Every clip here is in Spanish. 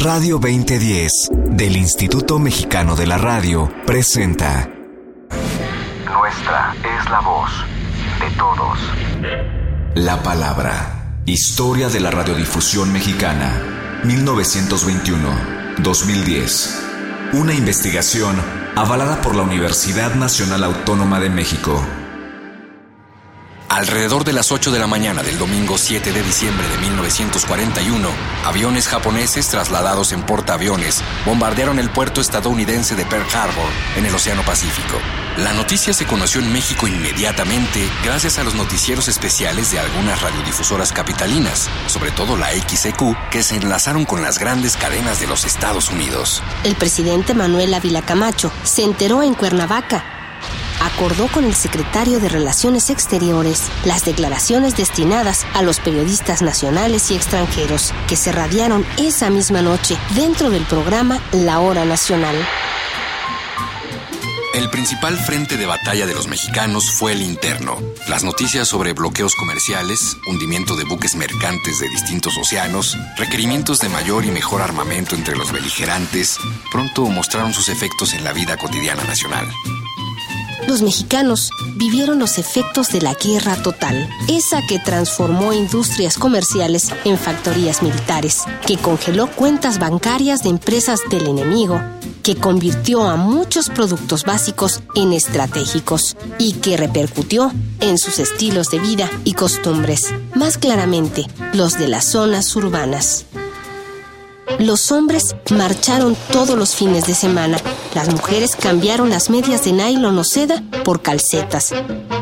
Radio 2010 del Instituto Mexicano de la Radio presenta Nuestra es la voz de todos. La palabra. Historia de la radiodifusión mexicana. 1921-2010. Una investigación avalada por la Universidad Nacional Autónoma de México. Alrededor de las 8 de la mañana del domingo 7 de diciembre de 1941, aviones japoneses trasladados en portaaviones bombardearon el puerto estadounidense de Pearl Harbor en el Océano Pacífico. La noticia se conoció en México inmediatamente gracias a los noticieros especiales de algunas radiodifusoras capitalinas, sobre todo la XEQ, que se enlazaron con las grandes cadenas de los Estados Unidos. El presidente Manuel Ávila Camacho se enteró en Cuernavaca acordó con el secretario de Relaciones Exteriores las declaraciones destinadas a los periodistas nacionales y extranjeros que se radiaron esa misma noche dentro del programa La Hora Nacional. El principal frente de batalla de los mexicanos fue el interno. Las noticias sobre bloqueos comerciales, hundimiento de buques mercantes de distintos océanos, requerimientos de mayor y mejor armamento entre los beligerantes, pronto mostraron sus efectos en la vida cotidiana nacional los mexicanos vivieron los efectos de la guerra total, esa que transformó industrias comerciales en factorías militares, que congeló cuentas bancarias de empresas del enemigo, que convirtió a muchos productos básicos en estratégicos y que repercutió en sus estilos de vida y costumbres, más claramente los de las zonas urbanas. Los hombres marcharon todos los fines de semana. Las mujeres cambiaron las medias de nylon o seda por calcetas.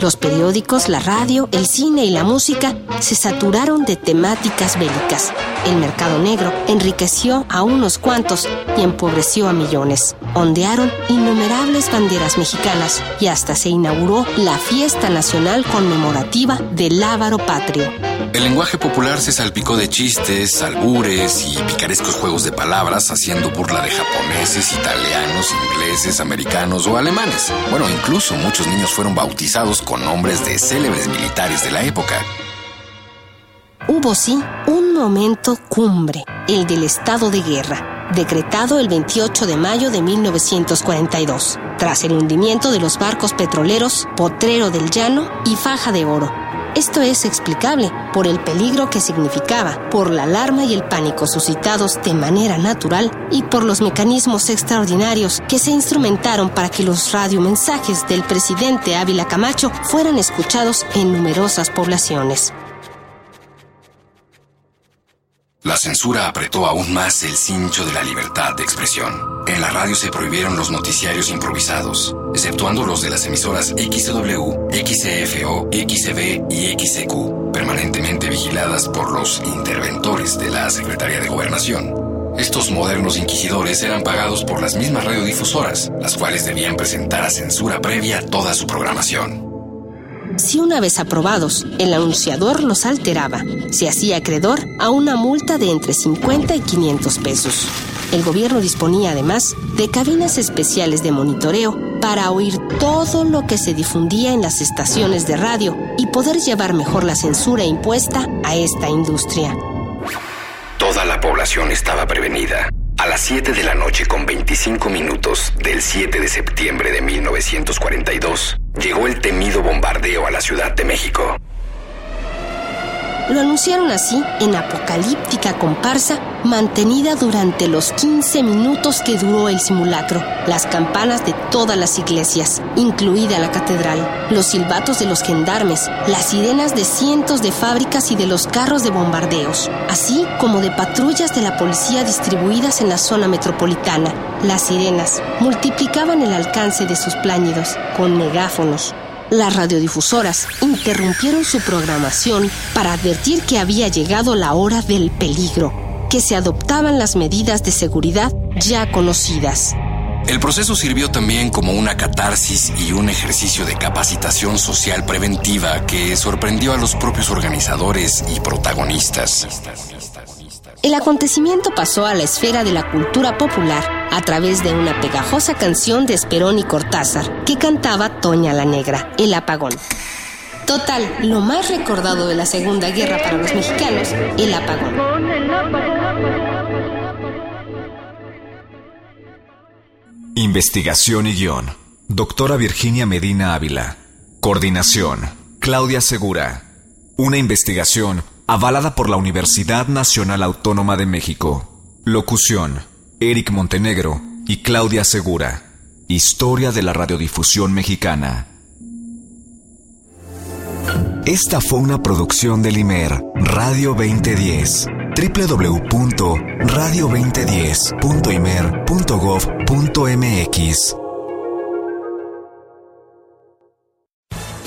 Los periódicos, la radio, el cine y la música se saturaron de temáticas bélicas. El mercado negro enriqueció a unos cuantos y empobreció a millones. Ondearon innumerables banderas mexicanas y hasta se inauguró la fiesta nacional conmemorativa del Ávaro Patrio. El lenguaje popular se salpicó de chistes, albures y picarescos juegos de palabras haciendo burla de japoneses, italianos, ingleses, americanos o alemanes. Bueno, incluso muchos niños fueron bautizados con nombres de célebres militares de la época. Hubo sí un momento cumbre, el del estado de guerra, decretado el 28 de mayo de 1942, tras el hundimiento de los barcos petroleros Potrero del Llano y Faja de Oro esto es explicable por el peligro que significaba, por la alarma y el pánico suscitados de manera natural y por los mecanismos extraordinarios que se instrumentaron para que los radiomensajes del presidente Ávila Camacho fueran escuchados en numerosas poblaciones. La censura apretó aún más el cincho de la libertad de expresión. En la radio se prohibieron los noticiarios improvisados, exceptuando los de las emisoras XW, XFO, XB y XQ, permanentemente vigiladas por los interventores de la Secretaría de Gobernación. Estos modernos inquisidores eran pagados por las mismas radiodifusoras, las cuales debían presentar a censura previa toda su programación. Si una vez aprobados, el anunciador los alteraba, se hacía acreedor a una multa de entre 50 y 500 pesos. El gobierno disponía además de cabinas especiales de monitoreo para oír todo lo que se difundía en las estaciones de radio y poder llevar mejor la censura impuesta a esta industria. Toda la población estaba prevenida. A las 7 de la noche con 25 minutos del 7 de septiembre de 1942, llegó el temido bombardeo a la Ciudad de México. Lo anunciaron así en apocalíptica comparsa mantenida durante los 15 minutos que duró el simulacro. Las campanas de todas las iglesias, incluida la catedral, los silbatos de los gendarmes, las sirenas de cientos de fábricas y de los carros de bombardeos, así como de patrullas de la policía distribuidas en la zona metropolitana. Las sirenas multiplicaban el alcance de sus pláñidos con megáfonos, las radiodifusoras interrumpieron su programación para advertir que había llegado la hora del peligro. que se adoptaban las medidas de seguridad ya conocidas. El proceso sirvió también como una catarsis y un ejercicio de capacitación social preventiva que sorprendió a los propios organizadores y protagonistas. El acontecimiento pasó a la esfera de la cultura popular a través de una pegajosa canción de Esperón y Cortázar que cantaba Toña la Negra, El Apagón. Total, lo más recordado de la Segunda Guerra para los mexicanos, el apagón. Investigación y guion. Doctora Virginia Medina Ávila. Coordinación. Claudia Segura. Una investigación avalada por la Universidad Nacional Autónoma de México. Locución. Eric Montenegro y Claudia Segura. Historia de la radiodifusión mexicana. Esta fue una producción del IMER Radio 2010 www.radio2010.imer.gov.mx